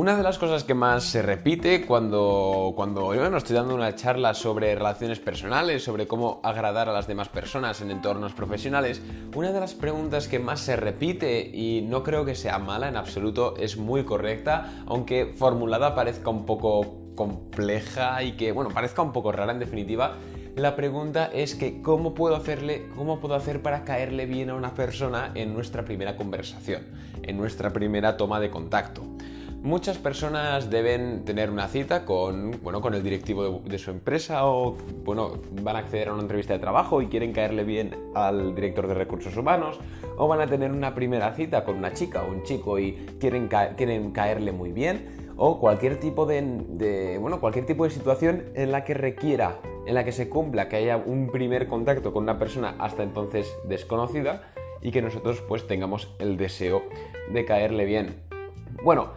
Una de las cosas que más se repite cuando, cuando bueno, estoy dando una charla sobre relaciones personales, sobre cómo agradar a las demás personas en entornos profesionales, una de las preguntas que más se repite y no creo que sea mala en absoluto, es muy correcta, aunque formulada parezca un poco compleja y que, bueno, parezca un poco rara en definitiva, la pregunta es que ¿cómo puedo hacerle, cómo puedo hacer para caerle bien a una persona en nuestra primera conversación, en nuestra primera toma de contacto? Muchas personas deben tener una cita con, bueno, con el directivo de, su empresa o bueno, van a acceder a una entrevista de trabajo y quieren caerle bien al director de recursos humanos o van a tener una primera cita con una chica o un chico y quieren, quieren caerle muy bien o cualquier tipo de, bueno, cualquier tipo de situación en la que requiera, en la que se cumpla que haya un primer contacto con una persona hasta entonces desconocida y que nosotros pues tengamos el deseo de caerle bien. Bueno,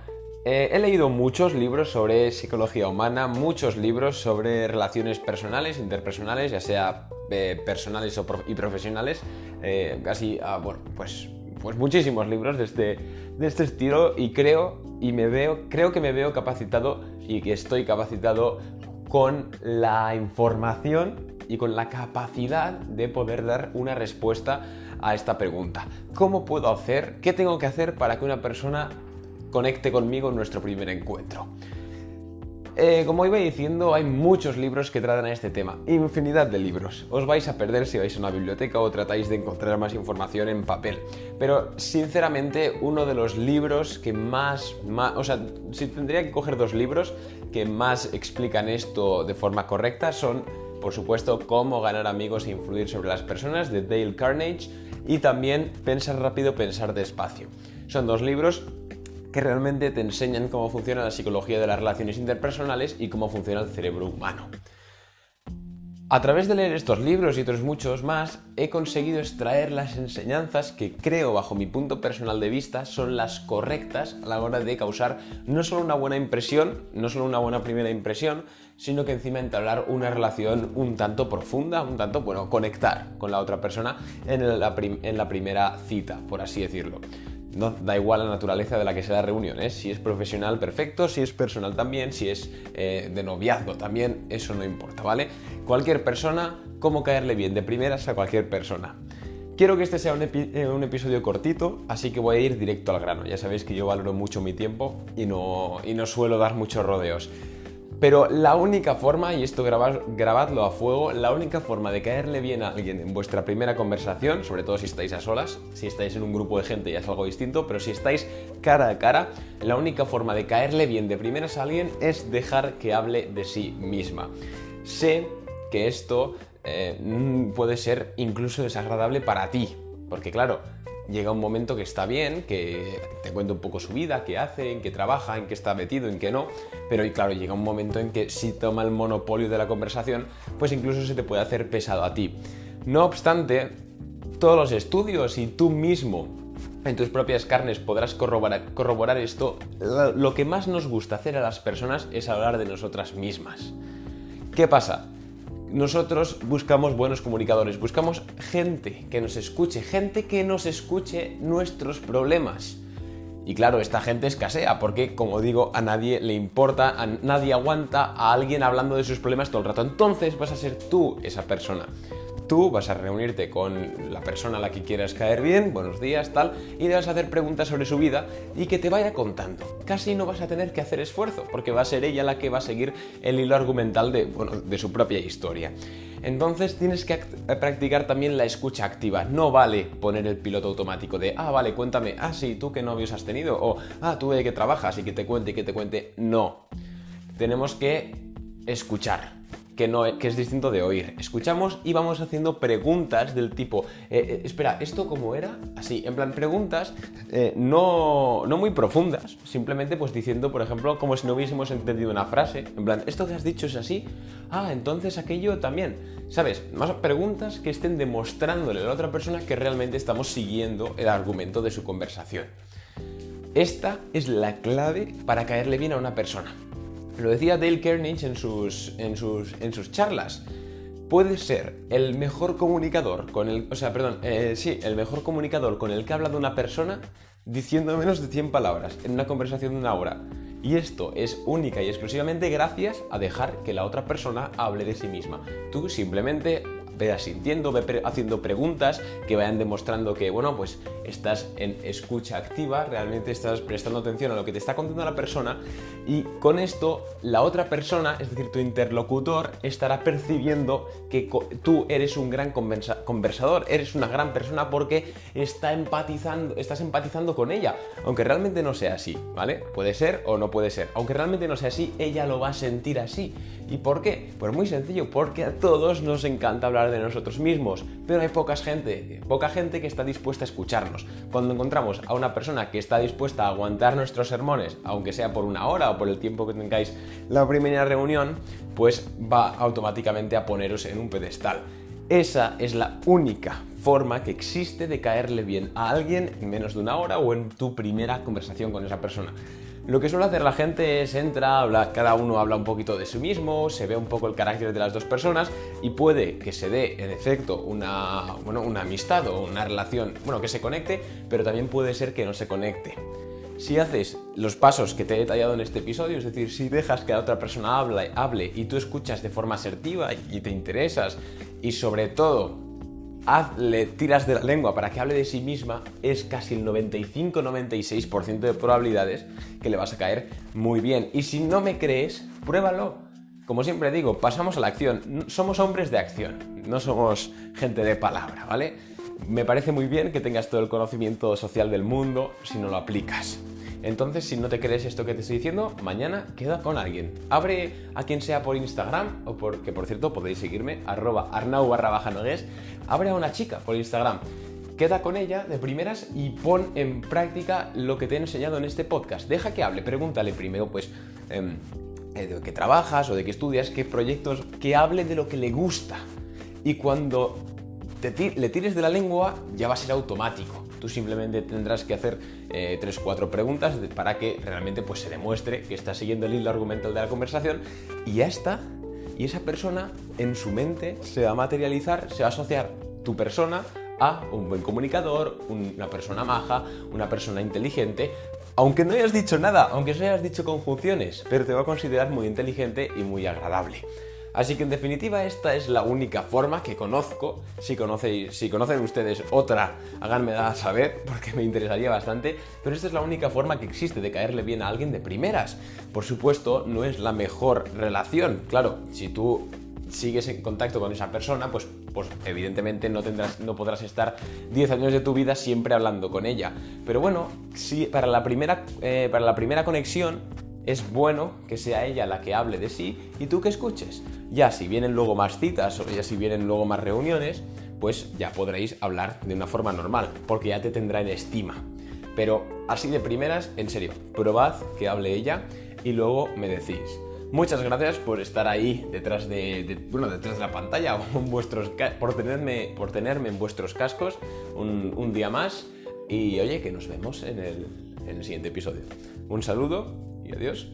eh, he leído muchos libros sobre psicología humana, muchos libros sobre relaciones personales, interpersonales, ya sea eh, personales y profesionales, eh, casi, ah, bueno, pues, pues muchísimos libros de este, de este estilo y creo, y me veo, creo que me veo capacitado y que estoy capacitado con la información y con la capacidad de poder dar una respuesta a esta pregunta. ¿Cómo puedo hacer? ¿Qué tengo que hacer para que una persona conecte conmigo en nuestro primer encuentro. Eh, como iba diciendo, hay muchos libros que tratan este tema, infinidad de libros. Os vais a perder si vais a una biblioteca o tratáis de encontrar más información en papel. Pero sinceramente, uno de los libros que más, más, o sea, si tendría que coger dos libros que más explican esto de forma correcta son, por supuesto, Cómo ganar amigos e influir sobre las personas de Dale Carnage y también Pensar rápido, pensar despacio. Son dos libros que realmente te enseñan cómo funciona la psicología de las relaciones interpersonales y cómo funciona el cerebro humano. A través de leer estos libros y otros muchos más, he conseguido extraer las enseñanzas que creo, bajo mi punto personal de vista, son las correctas a la hora de causar no solo una buena impresión, no solo una buena primera impresión, sino que encima entablar una relación un tanto profunda, un tanto, bueno, conectar con la otra persona en la, en la primera cita, por así decirlo. No, da igual la naturaleza de la que sea la reunión, ¿eh? si es profesional perfecto, si es personal también, si es eh, de noviazgo también, eso no importa, ¿vale? Cualquier persona, cómo caerle bien de primeras a cualquier persona. Quiero que este sea un, eh, un, episodio cortito, así que voy a ir directo al grano. Ya sabéis que yo valoro mucho mi tiempo y no, y no suelo dar muchos rodeos. Pero la única forma, y esto grabadlo a fuego, la única forma de caerle bien a alguien en vuestra primera conversación, sobre todo si estáis a solas, si estáis en un grupo de gente ya es algo distinto, pero si estáis cara a cara, la única forma de caerle bien de primeras a alguien es dejar que hable de sí misma. Sé que esto eh, puede ser incluso desagradable para ti, porque claro, llega un momento que está bien, que te cuenta un poco su vida, qué hace, en qué trabaja, en qué está metido, en qué no, pero y claro, llega un momento en que si toma el monopolio de la conversación, pues incluso se te puede hacer pesado a ti. No obstante, todos los estudios y tú mismo en tus propias carnes podrás corroborar, corroborar esto, lo que más nos gusta hacer a las personas es hablar de nosotras mismas. ¿Qué pasa? Nosotros buscamos buenos comunicadores, buscamos gente que nos escuche, gente que nos escuche nuestros problemas. Y claro, esta gente escasea porque, como digo, a nadie le importa, a nadie aguanta a alguien hablando de sus problemas todo el rato. Entonces vas a ser tú esa persona tú vas a reunirte con la persona a la que quieras caer bien, buenos días, tal, y le vas a hacer preguntas sobre su vida y que te vaya contando. Casi no vas a tener que hacer esfuerzo, porque va a ser ella la que va a seguir el hilo argumental de, de su propia historia. Entonces tienes que practicar también la escucha activa. No vale poner el piloto automático de, ah, vale, cuéntame, ah, sí, tú qué novios has tenido, o, ah, tú de qué trabajas y que te cuente y que te cuente. No. Tenemos que escuchar que, no, que es distinto de oír. Escuchamos y vamos haciendo preguntas del tipo, eh, eh, espera, ¿esto cómo era? Así, en plan preguntas eh, no, no muy profundas, simplemente pues diciendo, por ejemplo, como si no hubiésemos entendido una frase, en plan, ¿esto que has dicho es así? Ah, entonces aquello también. ¿Sabes? Más preguntas que estén demostrándole a la otra persona que realmente estamos siguiendo el argumento de su conversación. Esta es la clave para caerle bien a una persona. Lo decía Dale Carnage en sus, en sus, en sus charlas. Puede ser el mejor comunicador con el. O sea, perdón, eh, sí, el mejor comunicador con el que habla de una persona diciendo menos de 100 palabras en una conversación de una hora. Y esto es única y exclusivamente gracias a dejar que la otra persona hable de sí misma. Tú simplemente ve asintiendo, ve haciendo preguntas que vayan demostrando que, bueno, pues estás en escucha activa, realmente estás prestando atención a lo que te está contando la persona y con esto la otra persona, es decir, tu interlocutor, estará percibiendo que tú eres un gran conversador, eres una gran persona porque está empatizando, estás empatizando con ella, aunque realmente no sea así, ¿vale? Puede ser o no puede ser. Aunque realmente no sea así, ella lo va a sentir así. ¿Y por qué? Pues muy sencillo, porque a todos nos encanta hablar de nosotros mismos, pero hay poca gente, poca gente que está dispuesta a escucharnos. Cuando encontramos a una persona que está dispuesta a aguantar nuestros sermones, aunque sea por una hora o por el tiempo que tengáis la primera reunión, pues va automáticamente a poneros en un pedestal. Esa es la única forma que existe de caerle bien a alguien en menos de una hora o en tu primera conversación con esa persona. Lo que suele hacer la gente es entra, habla, cada uno habla un poquito de sí mismo, se ve un poco el carácter de las dos personas y puede que se dé en efecto una, bueno, una amistad o una relación, bueno, que se conecte, pero también puede ser que no se conecte. Si haces los pasos que te he detallado en este episodio, es decir, si dejas que la otra persona hable, hable y tú escuchas de forma asertiva y te interesas y sobre todo hazle tiras de la lengua para que hable de sí misma, es casi el 95-96% de probabilidades que le vas a caer muy bien. Y si no me crees, pruébalo. Como siempre digo, pasamos a la acción. Somos hombres de acción, no somos gente de palabra, ¿vale? Me parece muy bien que tengas todo el conocimiento social del mundo si no lo aplicas. Entonces, si no te crees esto que te estoy diciendo, mañana queda con alguien. Abre a quien sea por Instagram, o por, que por cierto podéis seguirme, arroba arnau barra nogués, abre a una chica por Instagram. Queda con ella de primeras y pon en práctica lo que te he enseñado en este podcast. Deja que hable, pregúntale primero, pues, em, eh, de qué trabajas o de qué estudias, qué proyectos, que hable de lo que le gusta. Y cuando le tires de la lengua, ya va a ser automático. Tú simplemente tendrás que hacer eh, tres o cuatro preguntas para que realmente pues, se demuestre que estás siguiendo el hilo argumental de la conversación y ya está. Y esa persona en su mente se va a materializar, se va a asociar tu persona a un buen comunicador, una persona maja, una persona inteligente, aunque no hayas dicho nada, aunque no hayas dicho conjunciones, pero te va a considerar muy inteligente y muy agradable. Así que en definitiva esta es la única forma que conozco. Si, conocéis, si conocen ustedes otra, háganmela saber porque me interesaría bastante. Pero esta es la única forma que existe de caerle bien a alguien de primeras. Por supuesto, no es la mejor relación. Claro, si tú sigues en contacto con esa persona, pues, pues evidentemente no, tendrás, no podrás estar 10 años de tu vida siempre hablando con ella. Pero bueno, si para la primera, eh, para la primera conexión es bueno que sea ella la que hable de sí y tú que escuches. Ya si vienen luego más citas o ya si vienen luego más reuniones, pues ya podréis hablar de una forma normal, porque ya te tendrá en estima. Pero así de primeras, en serio, probad que hable ella y luego me decís. Muchas gracias por estar ahí detrás de, bueno, detrás de la pantalla, vuestros, por, tenerme, por tenerme en vuestros cascos un, día más. Y oye, que nos vemos en el, en el siguiente episodio. Un saludo adiós.